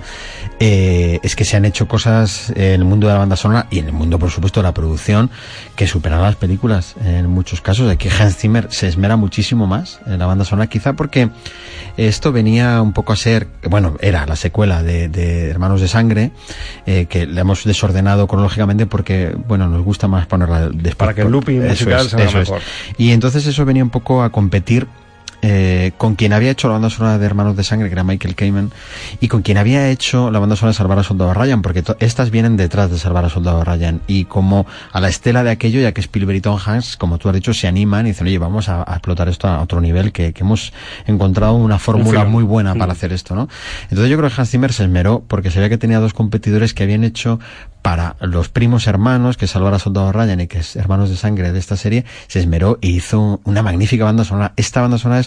Eh, es que se han hecho cosas en el mundo de la banda sonora y en el mundo, por supuesto, de la producción que superan las películas en muchos casos. Aquí Hans Zimmer se esmera muchísimo más en la banda sonora, quizá porque esto venía un poco a ser, bueno, era la secuela de, de Hermanos de Sangre, eh, que le hemos desordenado cronológicamente porque, bueno, nos gusta más ponerla después. Para que el looping Eso musical es, eso es. Y entonces eso venía un poco a competir eh, con quien había hecho la banda sonora de Hermanos de Sangre, que era Michael Kamen, y con quien había hecho la banda sonora de Salvar a Soldado Ryan, porque estas vienen detrás de Salvar a Soldado Ryan, y como a la estela de aquello, ya que Spielberg y Tom Hanks, como tú has dicho, se animan y dicen, oye, vamos a, a explotar esto a otro nivel, que, que hemos encontrado una fórmula muy buena para Mm. hacer esto, ¿no? Entonces yo creo que Hans Zimmer se esmeró, porque se veía que tenía dos competidores que habían hecho para los primos hermanos, que Salvar a Soldado Ryan y que es Hermanos de Sangre de esta serie, se esmeró y hizo una magnífica banda sonora. Esta banda sonora es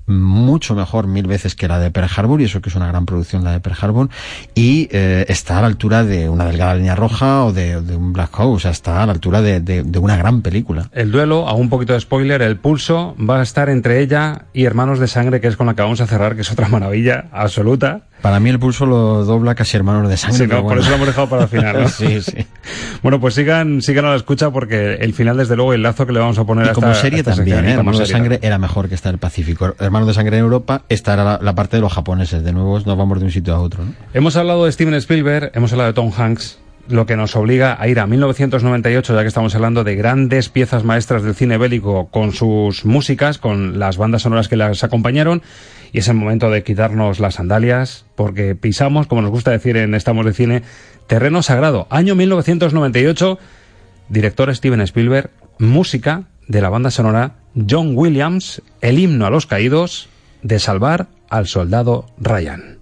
mucho mejor mil veces que la de Pearl Harbor, y eso que es una gran producción la de Pearl Harbor, y eh, está a la altura de una delgada línea roja o de, un Black Hole, o sea, está a la altura de, de, una gran película. El duelo, a un poquito de spoiler, el pulso va a estar entre ella y Hermanos de Sangre, que es con la que vamos a cerrar, que es otra maravilla absoluta. Para mí el pulso lo dobla casi Hermanos de Sangre. Sí, por eso lo hemos dejado para el final, ¿no? sí, sí. Bueno, pues sigan, sigan a la escucha porque el final, desde luego, el lazo que le vamos a poner y a como serie también, ¿eh? Hermanos de Sangre era mejor que estar el Pacífico. Hermanos de Sangre en Europa, esta era la, parte de los japoneses. De nuevo nos vamos de un sitio a otro. Hemos hablado de Steven Spielberg, hemos hablado de Tom Hanks, lo que nos obliga a ir a 1998, ya que estamos hablando de grandes piezas maestras del cine bélico con sus músicas, con las bandas sonoras que las acompañaron, y es el momento de quitarnos las sandalias, porque pisamos, como nos gusta decir en Estamos de Cine, terreno sagrado. Año 1998, director Steven Spielberg, música de la banda sonora John Williams, el himno a los caídos, de salvar al soldado Ryan.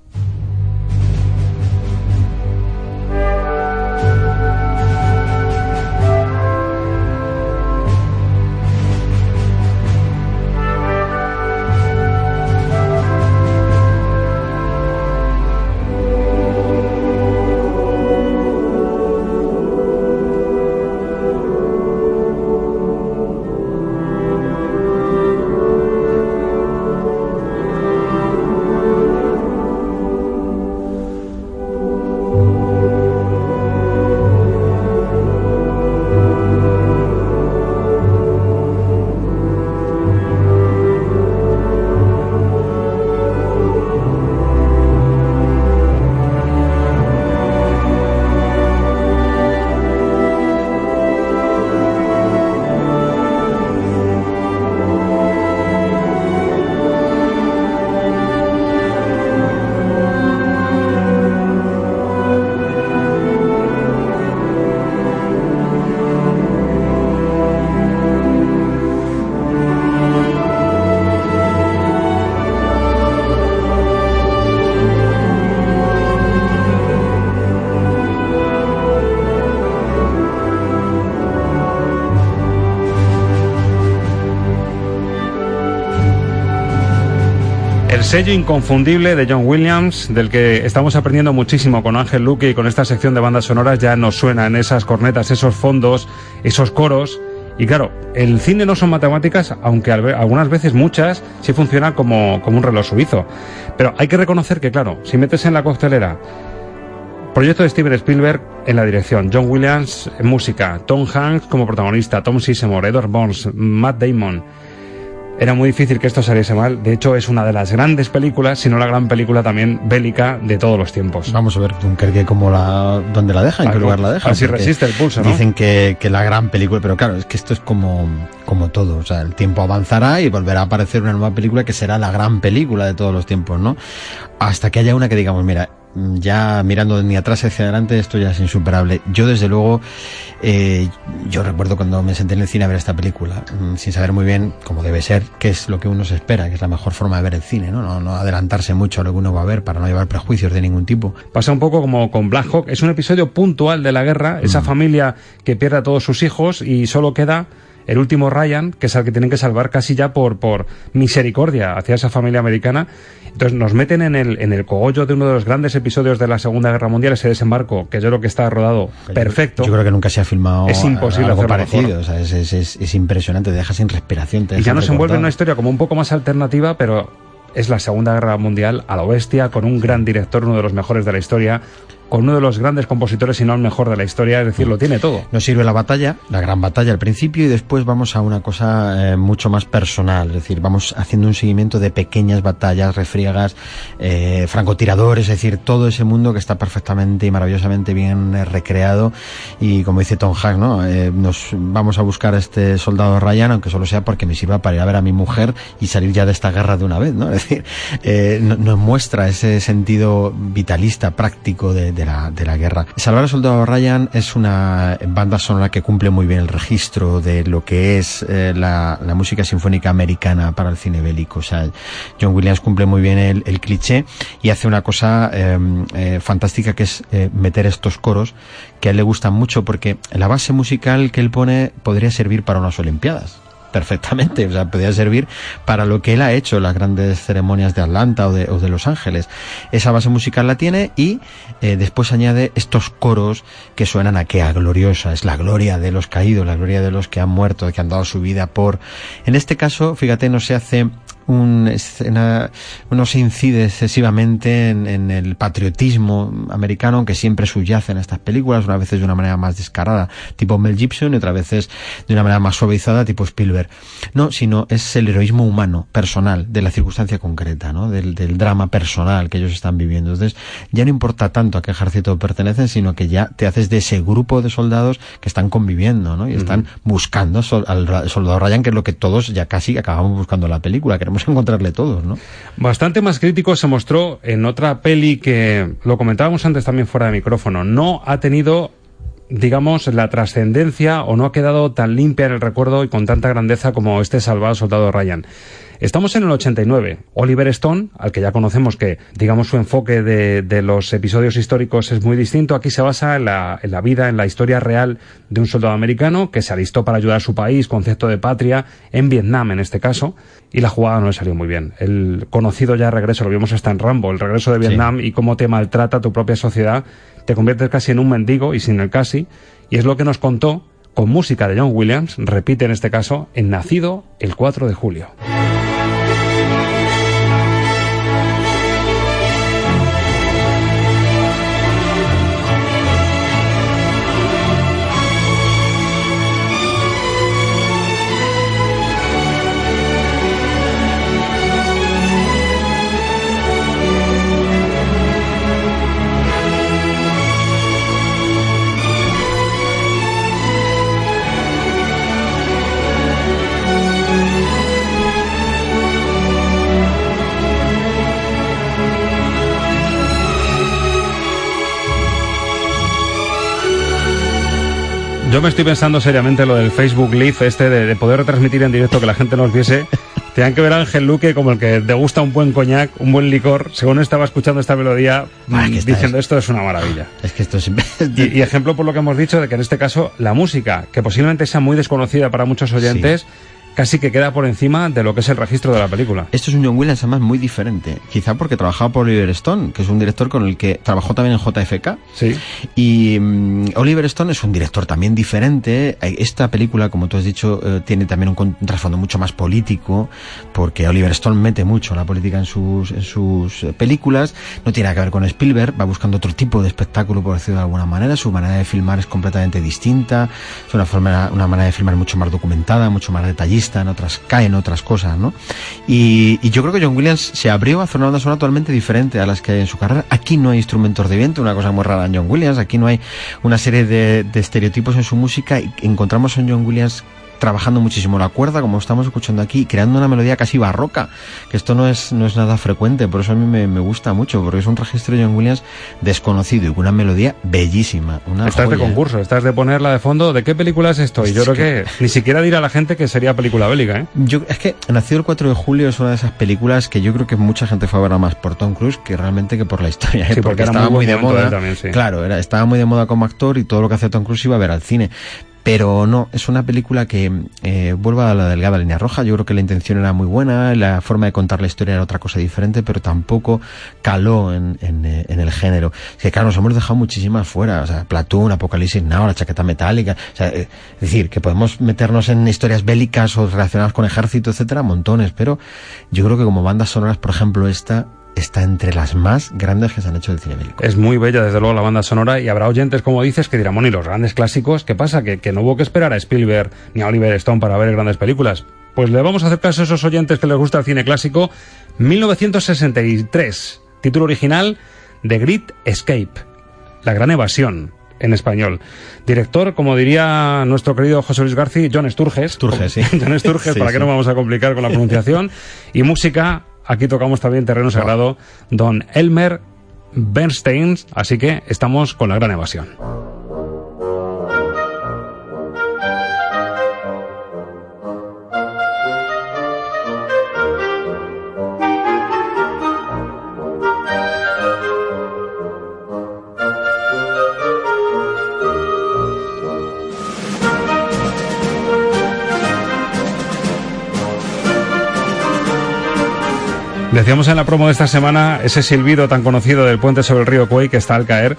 Sello inconfundible de John Williams, del que estamos aprendiendo muchísimo con Ángel Luque y con esta sección de bandas sonoras, ya nos suenan esas cornetas, esos fondos, esos coros. Y claro, el cine no son matemáticas, aunque algunas veces muchas sí funcionan como, como un reloj suizo. Pero hay que reconocer que, claro, si metes en la costelera proyecto de Steven Spielberg en la dirección, John Williams en música, Tom Hanks como protagonista, Tom Sizemore, Edward Burns, Matt Damon, era muy difícil que esto saliese mal. De hecho, es una de las grandes películas, si no la gran película también bélica de todos los tiempos. Vamos a ver Dunkerque como la, dónde la deja, en qué lugar la deja. Así resiste el pulso, ¿no? Dicen que, que, la gran película, pero claro, es que esto es como, como todo. O sea, el tiempo avanzará y volverá a aparecer una nueva película que será la gran película de todos los tiempos, ¿no? Hasta que haya una que digamos, mira, ya mirando ni atrás hacia adelante, esto ya es insuperable. Yo, desde luego, eh, yo recuerdo cuando me senté en el cine a ver esta película, mm, sin saber muy bien cómo debe ser, qué es lo que uno se espera, que es la mejor forma de ver el cine, ¿no? No, no adelantarse mucho a lo que uno va a ver para no llevar prejuicios de ningún tipo. Pasa un poco como con Black Hawk, es un episodio puntual de la guerra, esa mm. familia que pierde a todos sus hijos y solo queda el último Ryan, que es el que tienen que salvar casi ya por, por misericordia hacia esa familia americana. Entonces nos meten en el, en el cogollo de uno de los grandes episodios de la Segunda Guerra Mundial, ese desembarco, que yo creo que está rodado perfecto. Yo creo que nunca se ha filmado es imposible algo parecido. O sea, es, es, es, impresionante, te deja sin respiración. y ya nos envuelve en una historia como un poco más alternativa, pero es la Segunda Guerra Mundial a la bestia, con un gran director, uno de los mejores de la historia, con uno de los grandes compositores, si no el mejor de la historia, es decir, lo tiene todo. Nos sirve la batalla, la gran batalla al principio, y después vamos a una cosa eh, mucho más personal, es decir, vamos haciendo un seguimiento de pequeñas batallas, refriegas, eh, francotiradores, es decir, todo ese mundo que está perfectamente y maravillosamente bien eh, recreado, y como dice Tom Hanks, ¿no? nos vamos a buscar a este soldado Ryan, aunque solo sea porque me sirva para ir a ver a mi mujer y salir ya de esta guerra de una vez, ¿no? Es decir, nos muestra ese sentido vitalista, práctico de de la, de la guerra. Salvar al Soldado Ryan es una banda sonora que cumple muy bien el registro de lo que es eh, la, música sinfónica americana para el cine bélico. O sea, John Williams cumple muy bien el, el cliché y hace una cosa em, eh, fantástica que es eh, meter estos coros que a él le gustan mucho porque la base musical que él pone podría servir para unas Olimpiadas. Perfectamente, o sea, podía servir para lo que él ha hecho las grandes ceremonias de Atlanta o de, o de Los Ángeles. Esa base musical la tiene y eh, después añade estos coros que suenan a que a gloriosa, es la gloria de los caídos, la gloria de los que han muerto, que han dado su vida por... En este caso, fíjate, no se hace un escena, no se incide excesivamente en, en, el patriotismo americano que siempre subyace en estas películas, una veces de una manera más descarada, tipo Mel Gibson, y otras veces de una manera más suavizada, tipo Spielberg. No, sino es el heroísmo humano, personal, de la circunstancia concreta, ¿no? Del, del drama personal que ellos están viviendo. Entonces, ya no importa tanto a qué ejército pertenecen, sino que ya te haces de ese grupo de soldados que están conviviendo, ¿no? Y están uh -huh. buscando al soldado Ryan, que es lo que todos ya casi acabamos buscando en la película. Queremos encontrarle todos, ¿no? Bastante más crítico se mostró en otra peli que lo comentábamos antes también fuera de micrófono. No ha tenido digamos, la trascendencia o no ha quedado tan limpia en el recuerdo y con tanta grandeza como este salvado soldado Ryan. Estamos en el 89. Oliver Stone, al que ya conocemos que, digamos, su enfoque de, de los episodios históricos es muy distinto, aquí se basa en la, en la, vida, en la historia real de un soldado americano que se alistó para ayudar a su país, concepto de patria, en Vietnam en este caso, y la jugada no le salió muy bien. El conocido ya regreso, lo vimos hasta en Rambo, el regreso de Vietnam sí. y cómo te maltrata tu propia sociedad, te conviertes casi en un mendigo y sin el casi, y es lo que nos contó con música de John Williams, repite en este caso, en Nacido el 4 de julio. Yo me estoy pensando seriamente lo del Facebook Live este de, de, poder retransmitir en directo que la gente nos viese. Tenían que ver a Ángel Luque como el que te gusta un buen coñac, un buen licor. Según estaba escuchando esta melodía, ah, es que diciendo es... esto es una maravilla. Es que esto es... y, y, ejemplo por lo que hemos dicho de que en este caso la música, que posiblemente sea muy desconocida para muchos oyentes, sí casi que queda por encima de lo que es el registro de la película. Esto es un John Williams además muy diferente, quizá porque trabajaba por Oliver Stone, que es un director con el que trabajó también en JFK. Sí. Y um, Oliver Stone es un director también diferente. Esta película, como tú has dicho, eh, tiene también un, un, trasfondo mucho más político, porque Oliver Stone mete mucho la política en sus, en sus películas. No tiene nada que ver con Spielberg, va buscando otro tipo de espectáculo, por decirlo de alguna manera. Su manera de filmar es completamente distinta. Es una, forma, una manera de filmar mucho más documentada, mucho más detallista en otras caen otras cosas, ¿no? Y, yo creo que John Williams se abrió a hacer una banda totalmente diferente a las que hay en su carrera. Aquí no hay instrumentos de viento, una cosa muy rara en John Williams. Aquí no hay una serie de, de estereotipos en su música. Encontramos en John Williams trabajando muchísimo la cuerda, como estamos escuchando aquí, creando una melodía casi barroca, que esto no es, no es nada frecuente, por eso a mí me, me gusta mucho, porque es un registro de John Williams desconocido y con una melodía bellísima. Una estás joya. de concurso, estás de ponerla de fondo, ¿de qué película es esto? Y yo creo que... que ni siquiera dirá a la gente que sería película bélica, ¿eh? Yo, es que Nacido el 4 de julio es una de esas películas que yo creo que mucha gente fue a verla más por Tom Cruise que realmente que por la historia, sí, ¿eh? porque, porque estaba muy, muy de moda. También, sí. Claro, era, estaba muy de moda como actor y todo lo que hace Tom Cruise iba a ver al cine pero no, es una película que eh, vuelve a la delgada línea roja. Yo creo que la intención era muy buena, la forma de contar la historia era otra cosa diferente, pero tampoco caló en, en, en el género. Es que claro, nos hemos dejado muchísimas fuera, o sea, Platoon, Apocalipsis Now, la chaqueta metálica, o sea, eh, es decir, que podemos meternos en historias bélicas o relacionadas con ejército, etcétera, montones, pero yo creo que como bandas sonoras, por ejemplo, esta está entre las más grandes que se han hecho del cine bélico. Es muy bella, desde luego, la banda sonora, y habrá oyentes, como dices, que dirán, bueno, y los grandes clásicos, ¿qué pasa? Que, que no hubo que esperar a Spielberg ni a Oliver Stone para ver grandes películas. Pues le vamos a hacer caso a esos oyentes que les gusta el cine clásico. 1963, título original, The Great Escape, La Gran Evasión en español. Director, como diría nuestro querido José Luis García, John Sturges. Sturges, sí. John Sturges, sí, para sí. que no vamos a complicar con la pronunciación. y música, aquí tocamos también terreno sagrado, don Elmer Bernstein, así que estamos con la gran evasión. Decíamos en la promo de esta semana ese silbido tan conocido del puente sobre el río Cuey que está al caer.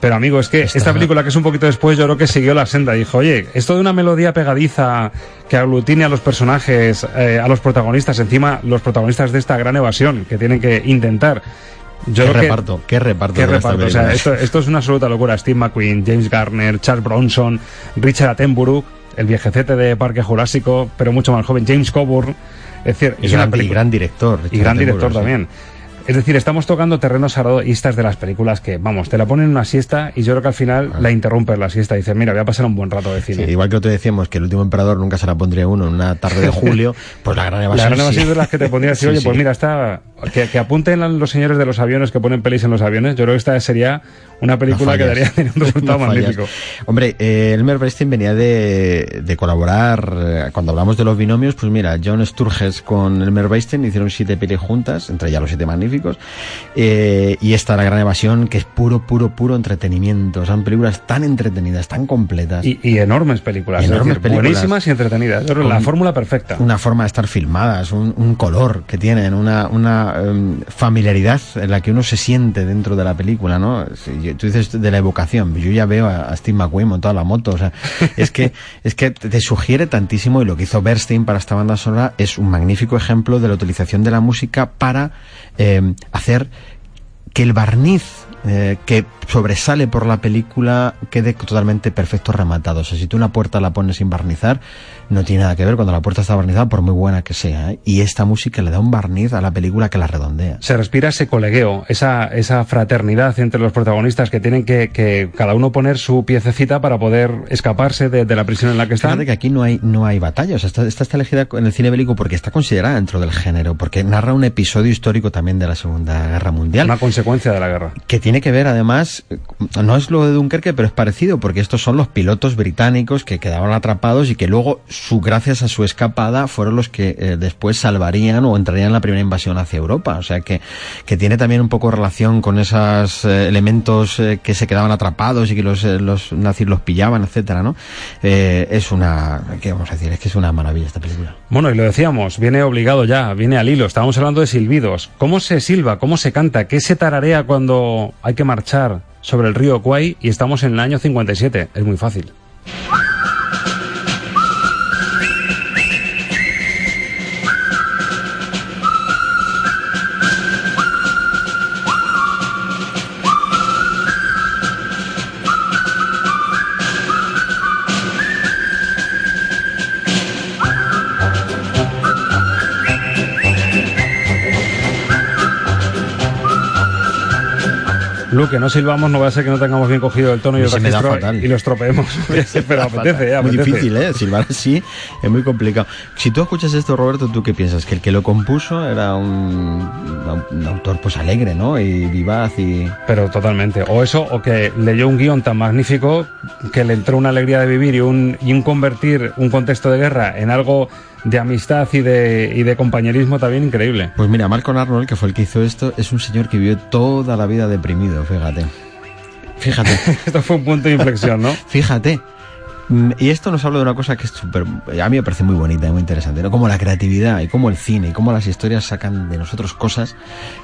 Pero amigo, es que esta película que es un poquito después yo creo que siguió la senda. Dijo, oye, esto de una melodía pegadiza que aglutine a los personajes, eh, a los protagonistas, encima los protagonistas de esta gran evasión que tienen que intentar. Yo qué creo que- reparto, qué reparto. Qué reparto, o sea, esto, esto es una absoluta locura. Steve McQueen, James Garner, Charles Bronson, Richard Attenborough, el viejecete de Parque Jurásico, pero mucho más joven, James Coburn. Es decir, Y es gran- una película. y gran director, Y gran director sí. también. Es decir, estamos tocando terrenos araístas de las películas que, vamos, te la ponen en una siesta y yo creo que al final la interrumpes la siesta y dices, mira, voy a pasar un buen rato de Sí, cine. igual que te decíamos que el último emperador nunca se la pondría uno en una tarde de julio, pues la gran La evasión. gran sí. evasión es de las que te pondría decir, Sí, oye, sí. pues mira, está. Que, que apunten a los señores de los aviones que ponen pelis en los aviones. Yo creo que esta sería una película No que daría un resultado No magnífico. Hombre, eh, Elmer Bernstein venía de, de colaborar, eh, cuando hablamos de los binomios, pues mira, John Sturges con Elmer Bernstein hicieron siete pelis juntas, entre ellas los siete magníficos, eh, y esta La Gran Evasión, que es puro, puro, puro entretenimiento. Son películas tan entretenidas, tan completas. Y, y enormes películas. es Enormes decir, películas. Buenísimas y entretenidas. La fórmula perfecta. una forma de estar filmadas, un, un color que tienen, una, una em, familiaridad en la que uno se siente dentro de la película, ¿no? Si yo- tú dices de la evocación, yo ya veo a, a Steve McQueen montado la moto, o sea, es que, es que te sugiere tantísimo y lo que hizo Bernstein para esta banda sonora es un magnífico ejemplo de la utilización de la música para em, hacer que el barniz eh, que sobresale por la película quede totalmente perfecto rematado. O sea, si tú una puerta la pones sin barnizar, no tiene nada que ver cuando la puerta está barnizada, por muy buena que sea. ¿eh? Y esta música le da un barniz a la película que la redondea. Se respira ese colegueo, esa, esa fraternidad entre los protagonistas que tienen que, que cada uno poner su piececita para poder escaparse de, de la prisión en la que están. Fíjate que aquí no hay, no hay batalla. O sea, esta, esta está elegida en el cine bélico porque está considerada dentro del género, porque narra un episodio histórico también de la Segunda Guerra Mundial. Una consecuencia de la guerra. que tiene que ver además, no es lo de Dunkerque, pero es parecido, porque estos son los pilotos británicos que quedaban atrapados y que luego, su, gracias a su escapada, fueron los que eh, después salvarían o entrarían en la primera invasión hacia Europa. O sea que, que tiene también un poco relación con esos eh, elementos eh, que se quedaban atrapados y que los, eh, los nazis los pillaban, etcétera, ¿no? Eh, es una, ¿qué vamos a decir? Es que es una maravilla esta película. Bueno, y lo decíamos, viene obligado ya, viene al hilo. Estábamos hablando de silbidos. ¿Cómo se silba? ¿Cómo se canta? ¿Qué se tararea cuando hay que marchar sobre el río Kwai y estamos en el año 57? Es muy fácil. Luque, no silbamos, no va a ser que no tengamos bien cogido el tono y el registro fatal. y lo estropeemos. Pero apetece, eh, Muy apetece. difícil, ¿eh? Silbar así es muy complicado. Si tú escuchas esto, Roberto, ¿tú qué piensas? Que el que lo compuso era un, un autor pues alegre, ¿no? Y vivaz y... Pero totalmente. O eso, o que leyó un guion tan magnífico que le entró una alegría de vivir y un, y un convertir un contexto de guerra en algo de amistad y de, y de compañerismo también increíble. Pues mira, Malcolm Arnold, que fue el que hizo esto, es un señor que vivió toda la vida deprimido, fíjate. Fíjate. Esto fue un punto de inflexión, ¿no? Fíjate. Mm, Y esto nos habla de una cosa que es súper, a mí me parece muy bonita y muy interesante, ¿no? Como la creatividad y como el cine y cómo las historias sacan de nosotros cosas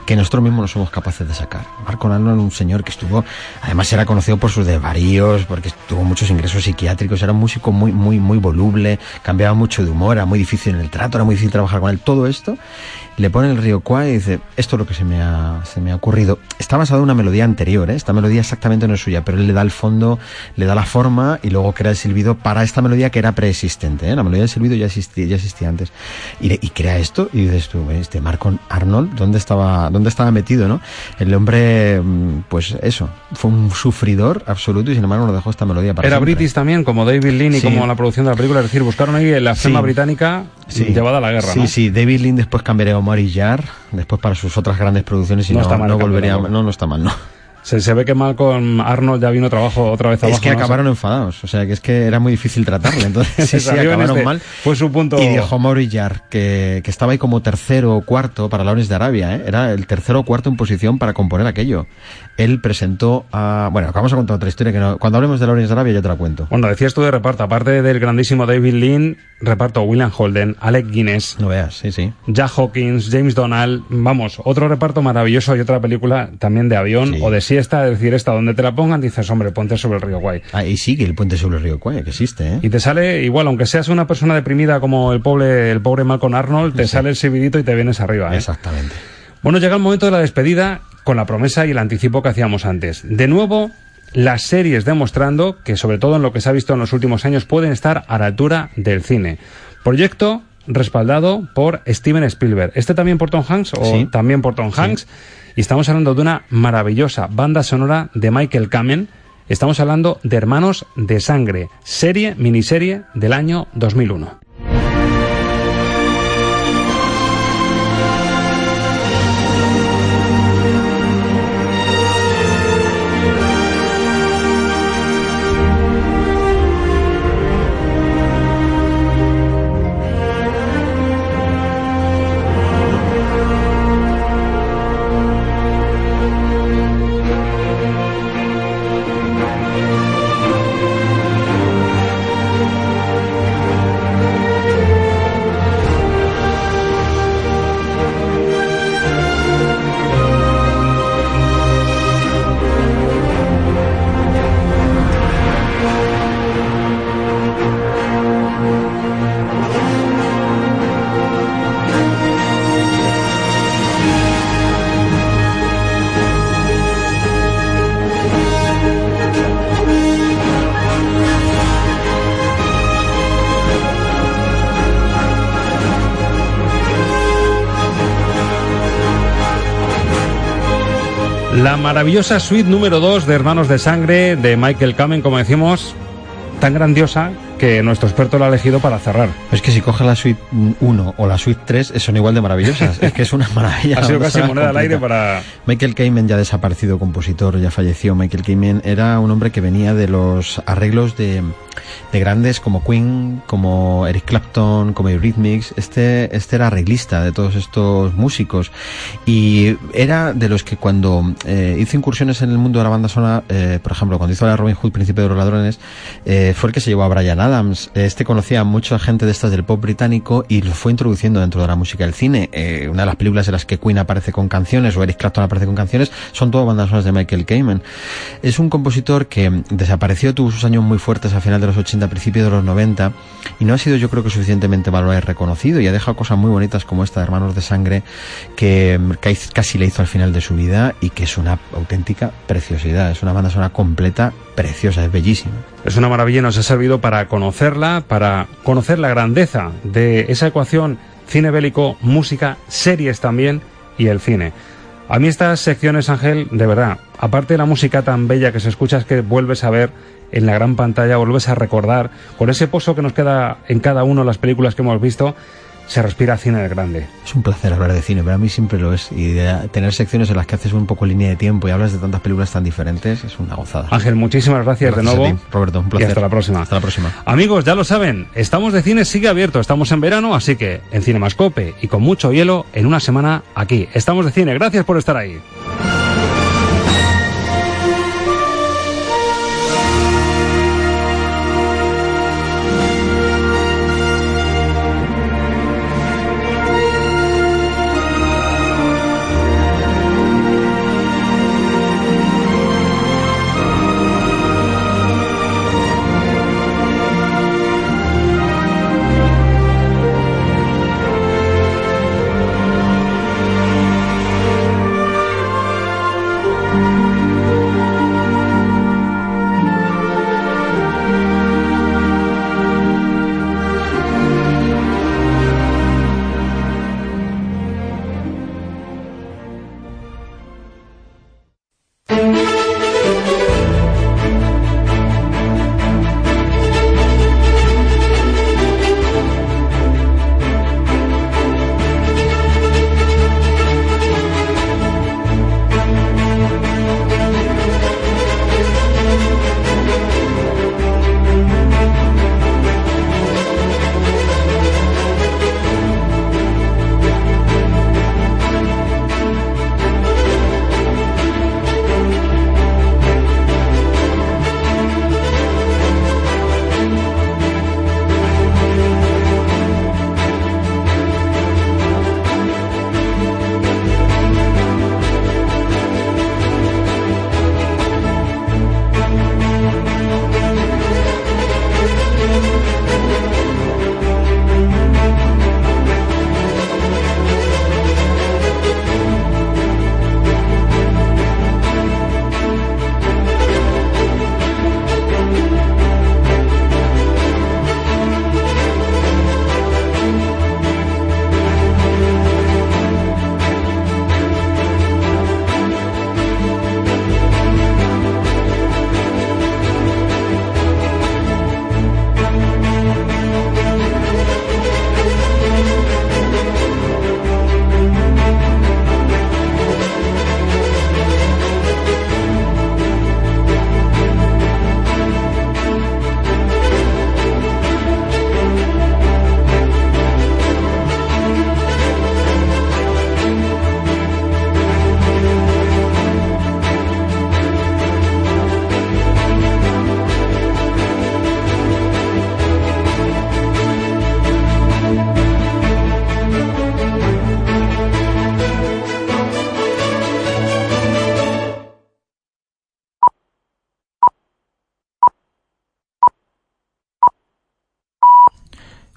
que nosotros mismos no somos capaces de sacar. Marco Arnold, un señor que estuvo, además era conocido por sus desvaríos, porque tuvo muchos ingresos psiquiátricos, era un músico muy, muy, muy voluble, cambiaba mucho de humor, era muy difícil en el trato, era muy difícil trabajar con él. Todo esto le pone el río Kwai y dice, esto es lo que se me ha, se me ha ocurrido. Está basado en una melodía anterior, ¿eh? esta melodía exactamente no es suya, pero él le da el fondo, le da la forma y luego crea el silbido para esta melodía que era preexistente. ¿eh? La melodía del silbido ya existía, ya existía antes. Y, le- y crea esto y dices tú, este Marco Arnold, ¿dónde estaba, dónde estaba metido? ¿no? El hombre, mm, pues eso, fue un sufridor absoluto y sin embargo nos dejó esta melodía para Era siempre. British también, como David Lean y Sí. como la producción de la película. Es decir, buscaron ahí la flema Sí. británica Sí. llevada a la guerra, Sí, ¿no? sí, David Lynn después cambiaría a Omar Yar, después para sus otras grandes producciones y No no, está mal no volvería, no, no está mal, no. Se, se ve que mal con Arnold ya vino trabajo otra vez abajo. Es que ¿no? acabaron enfadados, o sea que es que era muy difícil tratarle, entonces sí, sí, acabaron este. mal. Fue su punto. Y dijo Morillar que, que estaba ahí como tercero o cuarto para Lawrence de Arabia, ¿eh? era el tercero o cuarto en posición para componer aquello. Él presentó a... Bueno, vamos a contar otra historia que no- cuando hablemos de Lawrence de Arabia yo te la cuento. Bueno, decías tú de reparto, aparte del grandísimo David Lean, reparto William Holden, Alec Guinness, No veas, sí, sí. Jack Hawkins, James Donald, vamos, otro reparto maravilloso y otra película también de avión Sí. o de siesta, es decir, esta donde te la pongan dices, hombre, ponte sobre el río Guay. Ah, y sigue el puente sobre el río Cuaya, que existe, ¿eh? Y te sale igual, aunque seas una persona deprimida como el pobre, el pobre Malcolm Arnold, te sale el servidito y te vienes arriba. ¿eh? Exactamente. Bueno, llega el momento de la despedida con la promesa y el anticipo que hacíamos antes. De nuevo, las series demostrando que, sobre todo en lo que se ha visto en los últimos años, pueden estar a la altura del cine. Proyecto respaldado por Steven Spielberg. ¿Este también por Tom Hanks o Sí. también por Tom Hanks? Y estamos hablando de una maravillosa banda sonora de Michael Kamen. Estamos hablando de Hermanos de Sangre, serie, miniserie del año 2001. Maravillosa suite número 2 de Hermanos de Sangre de Michael Kamen, como decimos, tan grandiosa que nuestro experto la ha elegido para cerrar. Es que si coges la suite 1 o la suite 3 son igual de maravillosas. es que es una maravilla. Ha sido casi moneda al aire para... Michael Kamen, ya desaparecido compositor, ya falleció. Michael Kamen era un hombre que venía de los arreglos de, de grandes como Queen, como Eric Clapton, como Eurythmics. Este, este era arreglista de todos estos músicos y era de los que cuando eh, hizo incursiones en el mundo de la banda sonora, eh, por ejemplo, cuando hizo la Robin Hood, Príncipe de los Ladrones, eh, fue el que se llevó a Brian Adams. Este conocía a mucha gente de estas del pop británico y lo fue introduciendo dentro de la música del cine. Una de las películas en las que Queen aparece con canciones o Eric Clapton aparece con canciones son todas bandas sonoras de Michael Kamen. Es un compositor que desapareció, tuvo sus años muy fuertes a final de los 80, principio de los 90 y no ha sido yo creo que suficientemente valorado y reconocido y ha dejado cosas muy bonitas como esta de Hermanos de Sangre que mm, casi- le hizo al final de su vida y que es una auténtica preciosidad. Es una banda sonora completa, preciosa, es bellísima. Es una maravilla nos ha servido para conocerla, para conocer la grandeza de esa ecuación cine bélico, música, series también y el cine. A mí estas secciones, Ángel, de verdad, aparte de la música tan bella que se escucha, es que vuelves a ver en la gran pantalla, vuelves a recordar, con ese pozo que nos queda en cada una de las películas que hemos visto, se respira cine del grande. Es un placer hablar de cine, pero a mí siempre lo es. Y de tener secciones en las que haces un poco línea de tiempo y hablas de tantas películas tan diferentes es una gozada. Ángel, muchísimas gracias, Gracias de nuevo. ti, Roberto, un placer. Y hasta la próxima. Hasta la próxima. Amigos, ya lo saben, estamos de cine sigue abierto, estamos en verano, así que en Cinemascope y con mucho hielo, en una semana aquí. Estamos de cine, gracias por estar ahí.